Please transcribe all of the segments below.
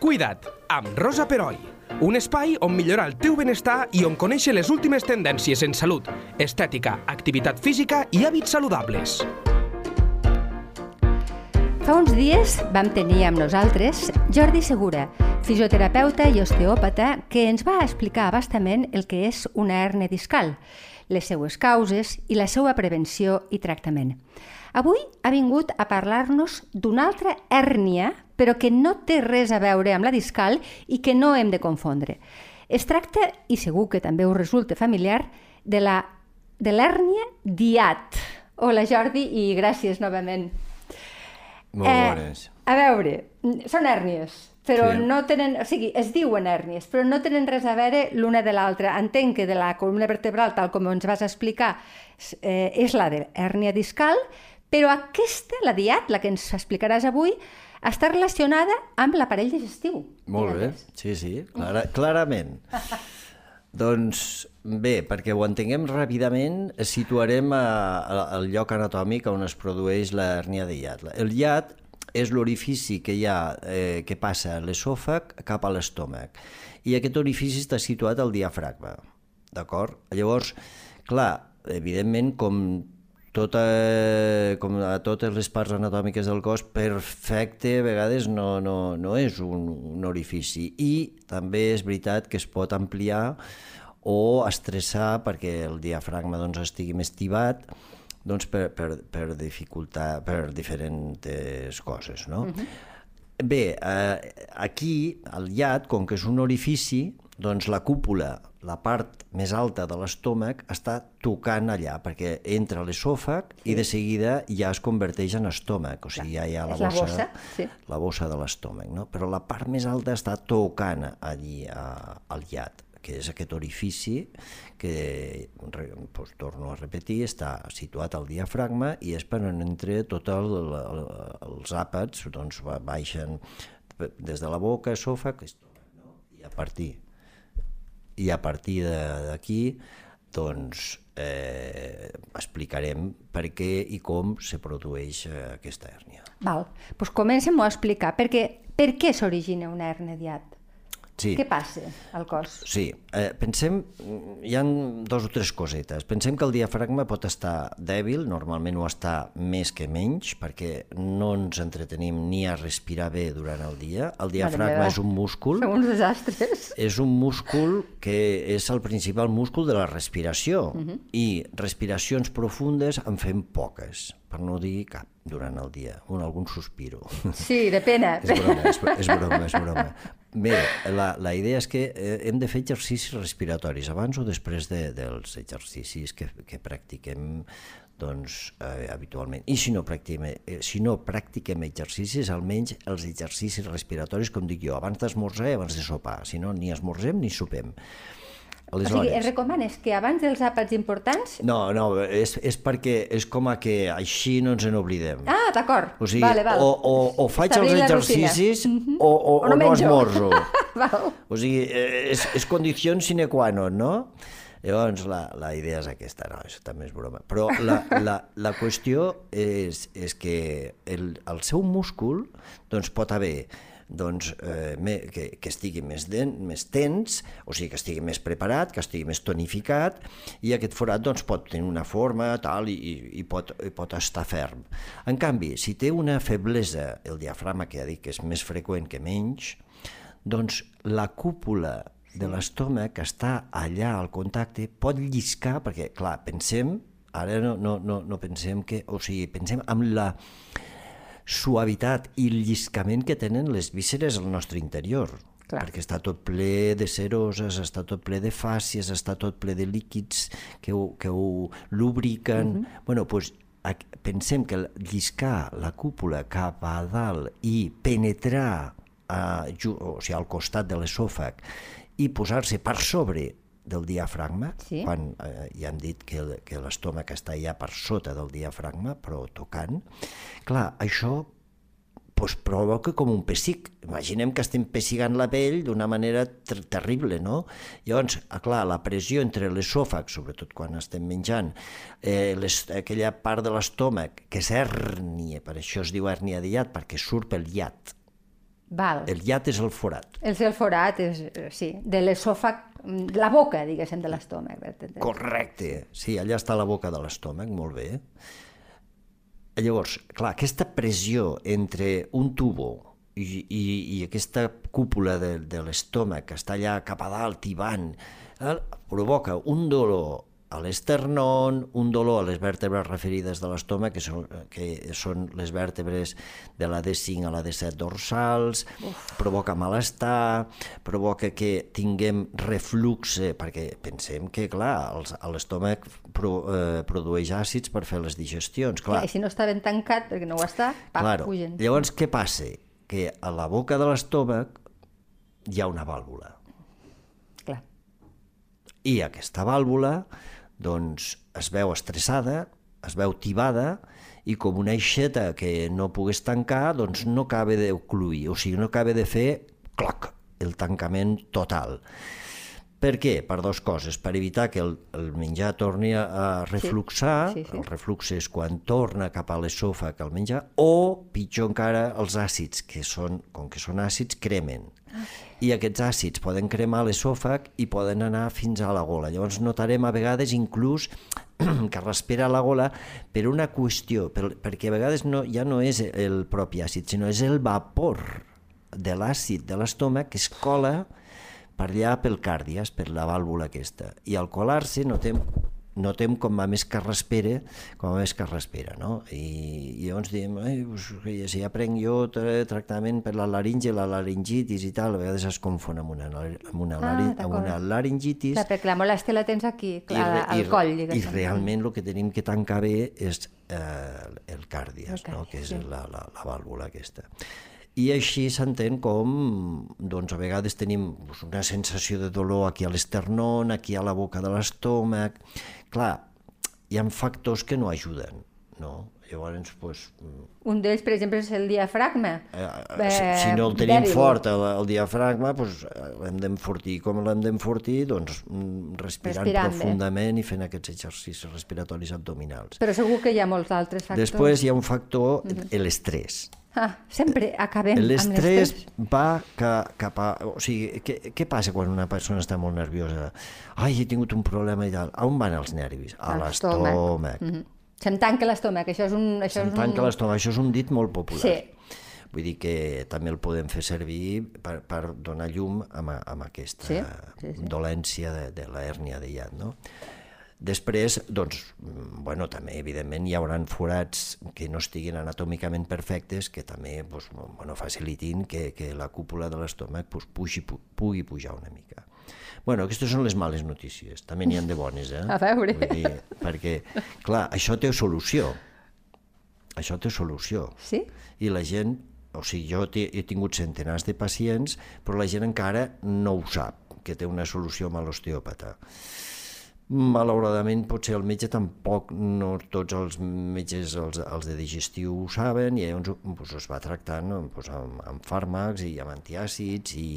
Cuida't, amb Rosa Peroi. Un espai on millorar el teu benestar i on conèixer les últimes tendències en salut, estètica, activitat física i hàbits saludables. Fa uns dies vam tenir amb nosaltres Jordi Segura, fisioterapeuta i osteòpata, que ens va explicar abastament el que és una hernia discal, les seues causes i la seva prevenció i tractament. Avui ha vingut a parlar-nos d'una altra hèrnia, però que no té res a veure amb la discal i que no hem de confondre. Es tracta, i segur que també us resulta familiar, de la de l'hèrnia diat. Hola Jordi i gràcies novament. Molt bones. Eh, a veure, són hèrnies, però Sí. no tenen, o sigui, es diuen hèrnies, però no tenen res a veure l'una de l'altra. Entenc que de la columna vertebral, tal com ens vas explicar, eh, és la de hèrnia discal, però aquesta, la diat, la que ens explicaràs avui, està relacionada amb l'aparell digestiu. Molt bé, sí, sí, clara, clarament. doncs bé, perquè ho entenguem ràpidament, situarem a, a, al lloc anatòmic on es produeix la hernia de llat. El llat és l'orifici que hi ha, eh, que passa l'esòfag cap a l'estómac. I aquest orifici està situat al diafragma, d'acord? Llavors, clar, evidentment, com tota, com a totes les parts anatòmiques del cos, perfecte a vegades no, no, no és un, un orifici. I també és veritat que es pot ampliar o estressar perquè el diafragma doncs, estigui més tibat doncs, per, per, per dificultar, per diferents coses. No? Bé, eh, aquí, al llat, com que és un orifici, doncs la cúpula, la part més alta de l'estómac, està tocant allà, perquè entra l'esòfag sí. i de seguida ja es converteix en estómac, o sigui, ja hi ha la És la bossa, bossa, sí. la bossa de l'estómac, no? Però la part més alta està tocant allí a, al llat, que és aquest orifici que, doncs, torno a repetir, està situat al diafragma i és per on entra tot el, el, els àpats, doncs ba- baixen des de la boca, esòfag, estómac, no? i a partir i a partir d'aquí doncs eh, explicarem per què i com se produeix eh, aquesta hèrnia. Val, doncs comencem a explicar, perquè, per què s'origina una hernia diat? Sí. Què passa al cos? Sí, eh, pensem, hi han dos o tres cosetes. Pensem que el diafragma pot estar dèbil, normalment ho està més que menys, perquè no ens entretenim ni a respirar bé durant el dia. El diafragma meva. és un múscul, Som uns desastres. és un múscul que és el principal múscul de la respiració i respiracions profundes en fem poques, per no dir cap, durant el dia, un algun sospiro. Sí, de pena. és broma, és, és broma, és broma. Bé, la, la idea és que eh, hem de fer exercicis respiratoris abans o després de, dels exercicis que, que practiquem doncs, eh, habitualment. I si no, practiquem, eh, si no practiquem exercicis, almenys els exercicis respiratoris, com dic jo, abans d'esmorzar i abans de sopar. Si no, ni esmorzem ni sopem. O sigui, es recomanes que abans dels àpats importants... No, no, és, és perquè és com a que així no ens n'oblidem. Ah, d'acord. O sigui, vale, val. o, o, o faig Establir els exercicis Mhm. o, o, O no o no esmorzo. val. O sigui, eh, és, és condició sine qua non, no? Llavors, la, la idea és aquesta, no, això també és broma. Però la, la, la qüestió és, és que el, el seu múscul doncs, pot haver doncs, eh, me, que, que estigui més, den, més tens, o sigui, que estigui més preparat, que estigui més tonificat, i aquest forat doncs, pot tenir una forma tal, i, i, pot, i pot estar ferm. En canvi, si té una feblesa, el diafragma, que ja dic que és més freqüent que menys, doncs la cúpula de l'estómac que està allà al contacte pot lliscar, perquè, clar, pensem, ara no, no, no, no pensem que, o sigui, pensem amb la suavitat i el lliscament que tenen les vísceres al nostre interior. Clar. Perquè està tot ple de seroses, està tot ple de fàcies, està tot ple de líquids que ho, que ho lubriquen. Uh -huh. bueno, doncs, pensem que lliscar la cúpula cap a dalt i penetrar a, ju- o sigui, al costat de l'esòfag i posar-se per sobre del diafragma, Sí. quan eh, ja hem dit que, que l'estómac està ja per sota del diafragma, però tocant, clar, això pues, provoca com un pessic. Imaginem que estem pessigant la pell d'una manera ter terrible, no? Llavors, ah, clar, la pressió entre l'esòfag, sobretot quan estem menjant, eh, les, aquella part de l'estómac, que és hèrnia, per això es diu hèrnia de llat, perquè surt pel llat, Val. El iat és el forat. El el forat és, eh, sí, de l'esòfag, la boca, diguéssim, de l'estómac. Correcte, sí, allà està la boca de l'estómac, molt bé. Llavors, clar, aquesta pressió entre un tubo i, i, i aquesta cúpula de, de l'estómac que està allà cap a dalt, tibant, eh, provoca un dolor a l'esternón, un dolor a les vèrtebres referides de l'estómac, que, són, que són les vèrtebres de la D5 a la D7 dorsals, Uf. provoca malestar, provoca que tinguem refluxe, perquè pensem que, clar, l'estómac pro, eh, produeix àcids per fer les digestions. Clar. I si no està ben tancat, perquè no ho està, pam, claro. pugen. Llavors, què passa? Que a la boca de l'estómac hi ha una vàlvula. Clar. I aquesta vàlvula doncs es veu estressada, es veu tibada i com una aixeta que no pogués tancar, doncs no acaba d'ocluir, o sigui, no acaba de fer cloc, el tancament total. Per què? Per dues coses. Per evitar que el, el menjar torni a refluxar, sí, sí, sí. el reflux és quan torna cap a l'esòfag el menjar, o, pitjor encara, els àcids, que són, com que són àcids, cremen. Ah. I aquests àcids poden cremar l'esòfag i poden anar fins a la gola. Llavors notarem a vegades inclús que respira la gola per una qüestió, per, perquè a vegades no, ja no és el propi àcid, sinó és el vapor de l'àcid de l'estómac que es cola per allà pel càrdies, per la vàlvula aquesta. I al colar-se notem, notem com a més que respira, com a més que respira, no? I, i llavors diem, Ai, pues, si ja prenc jo tractament per la laringe, la laringitis i tal, a vegades es confon amb una, amb una, ah, amb una laringitis. Clar, perquè la molèstia la tens aquí, clar, i, al coll. Diguéssim. I realment el que tenim que tancar bé és eh, el càrdies, okay, no? que és sí. la, la, la vàlvula aquesta. I així s'entén com, doncs a vegades tenim doncs, una sensació de dolor aquí a l'esternón, aquí a la boca de l'estómac... Clar, hi ha factors que no ajuden, no? Llavors, doncs... Un d'ells, per exemple, és el diafragma. Eh, eh, si, si no el tenim fort, el, el diafragma, doncs l'hem d'enfortir. Com l'hem d'enfortir? Doncs mm, respirant Respirant profundament bé. i fent aquests exercicis respiratoris abdominals. Però segur que hi ha molts altres factors. Després hi ha un factor, mm -hmm. l'estrès. Ah, sempre acabem l'estrès. va ca, cap a... O sigui, què, què passa quan una persona està molt nerviosa? Ai, he tingut un problema i tal. On van els nervis? A l'estómac. Mm -hmm. Se'm tanca l'estómac, això és un... Això Se'm és tanca un... l'estómac, això és un dit molt popular. Sí. Vull dir que també el podem fer servir per, per donar llum amb, amb aquesta sí? Sí, sí. dolència de, de la hèrnia de llat, no? Després, doncs, bueno, també, evidentment, hi haurà forats que no estiguin anatòmicament perfectes que també doncs, bueno, facilitin que, que la cúpula de l'estómac doncs, pugui, pugui pujar una mica. Bueno, aquestes són les males notícies, també n'hi ha de bones, eh? A veure. Vull dir, perquè, clar, això té solució. Això té solució. Sí? I la gent, o sigui, jo he tingut centenars de pacients, però la gent encara no ho sap, que té una solució amb l'osteòpata. Malauradament, potser el metge tampoc, no tots els metges, els, els de digestiu ho saben, i llavors doncs, es va tractant doncs, amb, amb fàrmacs i amb antiàcids i,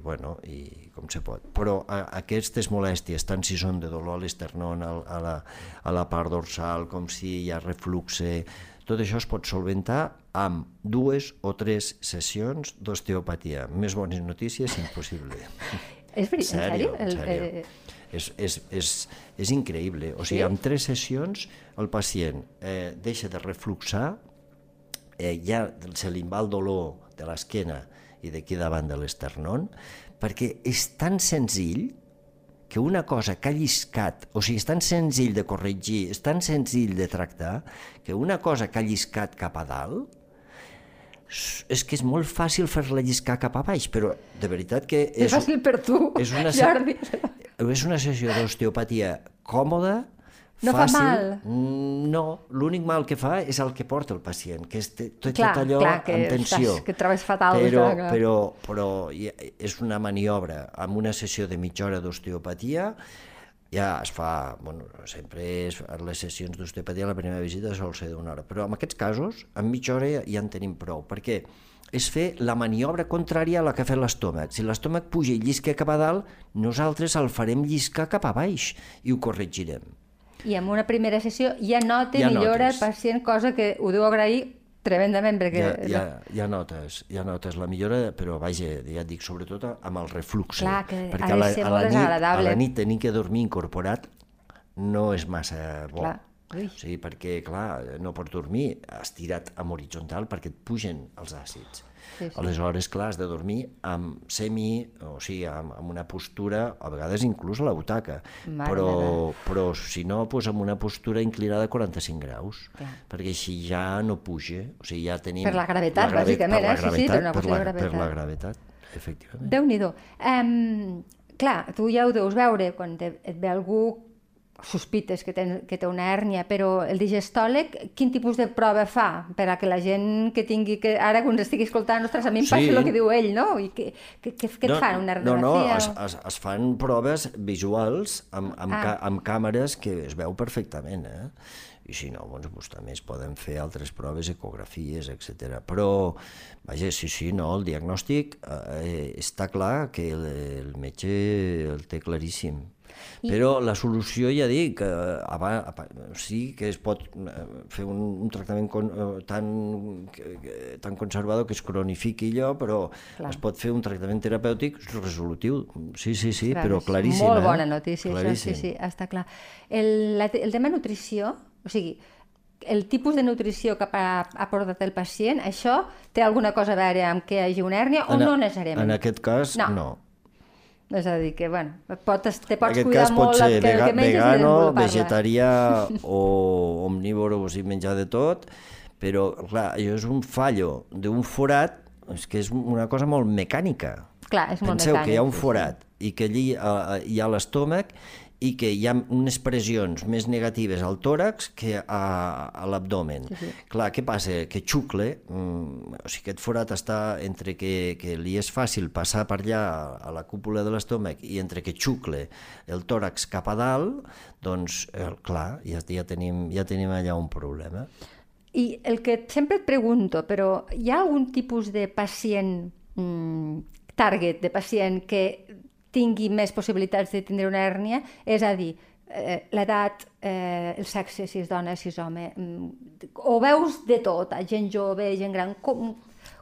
bueno, i com se pot. Però a, aquestes molèsties, tant si són de dolor a l'esternón, a, a, la, a la part dorsal, com si hi ha refluxe, tot això es pot solventar amb dues o tres sessions d'osteopatia. Més bones notícies, impossible. És veritat, en sèrio? En sèrio. El, eh és, és, és, és increïble. O sigui, sí? en tres sessions el pacient eh, deixa de refluxar, eh, ja se li va el dolor de l'esquena i d'aquí davant de l'esternón, perquè és tan senzill que una cosa que ha lliscat, o sigui, és tan senzill de corregir, és tan senzill de tractar, que una cosa que ha lliscat cap a dalt, és que és molt fàcil fer-la lliscar cap a baix, però de veritat que... És, és fàcil per tu, és una, Jordi és una sessió d'osteopatia còmoda, no fàcil, fa mal? Mm, no, l'únic mal que fa és el que porta el pacient, que és tot, clar, tot allò clar, que en tensió. Estàs, que trobes fatal. Però, clar, però, però és una maniobra amb una sessió de mitja hora d'osteopatia, ja es fa, bueno, sempre és, les sessions d'osteopatia, la primera visita sol ser d'una hora, però en aquests casos, en mitja hora ja, ja en tenim prou, perquè és fer la maniobra contrària a la que ha fet l'estómac. Si l'estómac puja i llisca cap a dalt, nosaltres el farem lliscar cap a baix i ho corregirem. I en una primera sessió ja nota ja millora notes. el pacient, cosa que ho deu agrair tremendament, perquè... Ja, ja, ja, notes, ja notes la millora, però vaja, ja et dic, sobretot amb el reflux. Clar, que perquè ha de a la, ser a la nit. A la nit tenir que dormir incorporat no és massa bo. Clar. Ui. O sigui, perquè, clar, no pots dormir estirat amb horitzontal perquè et pugen els àcids. Sí, sí. Aleshores, clar, has de dormir amb semi, o sigui, amb, amb una postura, a vegades inclús a la butaca, Mare però, però si no, doncs amb una postura inclinada a 45 graus, Clar. perquè així ja no puja, o sigui, ja tenim... Per la gravetat, grave- bàsicament, per la eh? Sí, sí, gravetat, per una per, la, de per la gravetat. gravetat, efectivament. Déu-n'hi-do. Um, clar, tu ja ho deus veure quan te, et ve algú sospites que, ten, que té una hèrnia, però el digestòleg quin tipus de prova fa per a que la gent que tingui, que ara que ens estigui escoltant, ostres, a mi em passa Sí. el que diu ell, no? I que, que, que, que et fan? Una no, no, radiografia? es, es, es fan proves visuals amb, amb, Ah. ah. ca, amb càmeres que es veu perfectament, eh? I si no, doncs, doncs també es poden fer altres proves, ecografies, etc. Però, vaja, sí, sí, no, el diagnòstic eh, està clar que el, el metge el té claríssim. I... Però la solució, ja dic, eh, aba- apa- sí que es pot eh, fer un, un tractament con, eh, tan, tan conservador que es cronifiqui allò, però Clar. es pot fer un tractament terapèutic resolutiu. Sí, sí, sí, Clar, però claríssim. Molt eh? bona notícia, això, sí, sí, està clar. El, la, el tema nutrició, o sigui, el tipus de nutrició que ha, ha portat el pacient, això té alguna cosa a veure amb que hi hagi una hèrnia o En no necessàriament? En aquest cas, No. no. És a dir, que, bueno, pots, te En pots aquest cuidar cas pot molt ser el que, vega, que menges vegano, vegetarià o omnívor, o sigui, menjar de tot, però, clar, allò és un fallo d'un forat, és que és una cosa molt mecànica. Clar, és molt Penseu mecànic. que hi ha un forat i que allí eh, hi ha l'estómac i que hi ha unes pressions més negatives al tòrax que a, a l'abdomen. Sí, sí. Clar, què passa? Que xucle, mm, o sigui, aquest forat està entre que, que li és fàcil passar per allà a la cúpula de l'estómac i entre que xucle el tòrax cap a dalt, doncs, eh, clar, ja, ja, tenim, ja tenim allà un problema. I el que sempre et pregunto, però hi ha algun tipus de pacient, mm, target de pacient que tingui més possibilitats de tindre una hèrnia? És a dir, eh, l'edat, eh, el sexe, si és dona, si és home, mm, o veus de tot, gent jove, gent gran, com,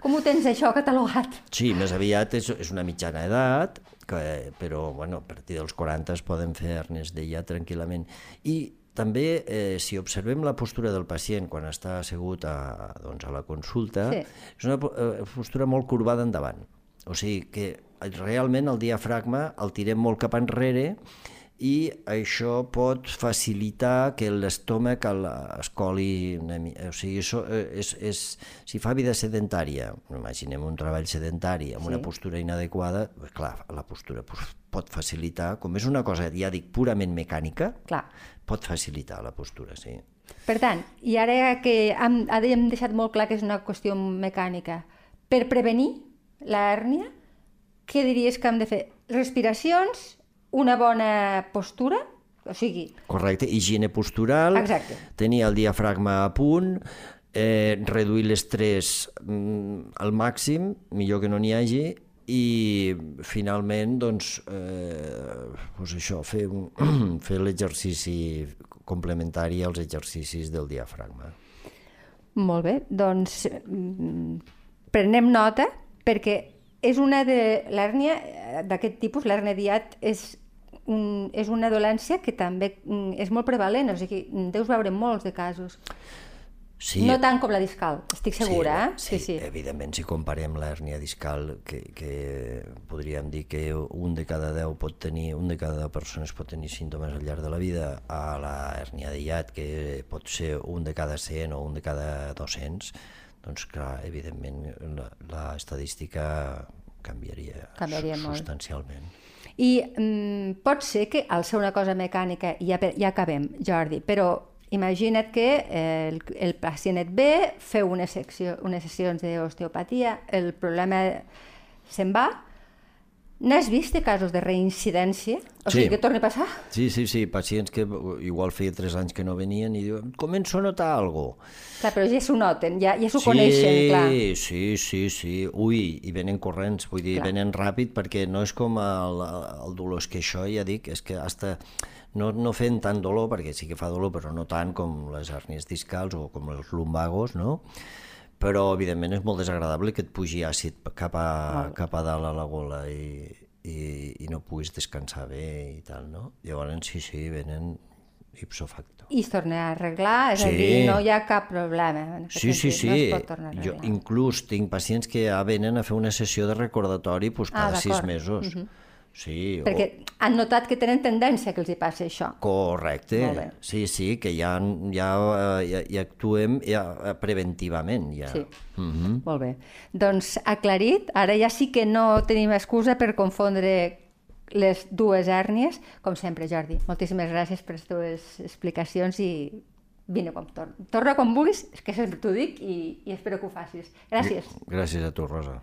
com ho tens això catalogat? Sí, més aviat és, és una mitjana edat, que, però bueno, a partir dels 40 es poden fer hernes d'ella tranquil·lament. I també, eh, si observem la postura del pacient quan està assegut a, doncs, a la consulta, Sí. és una eh, postura molt corbada endavant. O sigui que realment el diafragma el tirem molt cap enrere i això pot facilitar que l'estómac es coli una mica. O sigui, això eh, és, és, si fa vida sedentària, imaginem un treball sedentari amb una Sí. postura inadequada, pues, clar, la postura pot facilitar, com és una cosa, ja dic, purament mecànica, Clar. pot facilitar la postura, sí. Per tant, i ara que hem, hem deixat molt clar que és una qüestió mecànica, per prevenir la hèrnia, què diries que hem de fer? Respiracions, una bona postura, o sigui, Correcte, higiene postural, Exacte. tenir el diafragma a punt, eh, reduir l'estrès mm, al màxim, millor que no n'hi hagi, i finalment, doncs, eh, doncs això, fer, un, fer l'exercici complementari als exercicis del diafragma. molt bé, doncs mm, prenem nota perquè és una de l'hèrnia eh, d'aquest tipus, l'hèrnia diat, és, un, és una dolència que també mm, és molt prevalent, o sigui, deus veure molts de casos. Sí, No tant com la discal, estic segura, eh? Sí, sí, evidentment, si comparem l'hèrnia discal, que, que podríem dir que un de cada 10 pot tenir, un de cada 10 persones pot tenir símptomes al llarg de la vida, a la hèrnia de hiat, que pot ser un de cada 100 o un de cada 200, doncs clar, evidentment, la, la estadística canviaria, Canviaria molt. substancialment. I mm, pot ser que al ser una cosa mecànica, i ja, ja acabem, Jordi, però imagina't que eh, el, el pacient et ve, feu unes, secció, unes sessions d'osteopatia, el problema se'n va, n'has vist de casos de reincidència? O Sí. sigui, que torni a passar? Sí, sí, sí, pacients que igual feia 3 anys que no venien i diuen, començo a notar alguna cosa. Clar, però ja s'ho noten, ja, ja s'ho coneixen, clar. Sí, sí, sí. Ui, i venen corrents, vull dir, Clar. venen ràpid perquè no és com el, el dolor, és que això ja dic, és que hasta no, no fent tant dolor, perquè sí que fa dolor, però no tant com les hèrnies discals o com els lumbagos, no? Però evidentment és molt desagradable que et pugi àcid cap a, cap a dalt a la gola i, i, i no puguis descansar bé i tal, no? Llavors, sí, sí, venen ipso facto. I es torna a arreglar, és sí. a dir, no hi ha cap problema. Sí, sí, sí. No es pot tornar a jo arreglar. inclús tinc pacients que ja venen a fer una sessió de recordatori pues, Ah, cada sis d'acord. mesos. Sí, o- Perquè han notat que tenen tendència que els hi passi això. Correcte, sí, sí, que ja, ja, eh, ja, ja actuem ja, eh, preventivament. Ja. Sí. Mhm. Molt bé. Doncs aclarit, ara ja sí que no tenim excusa per confondre les dues hèrnies. Com sempre, Jordi, moltíssimes gràcies per les teves explicacions i vine com torna. Torna com vulguis, és que sempre t'ho dic i, i espero que ho facis. Gràcies. Gràcies a tu, Rosa.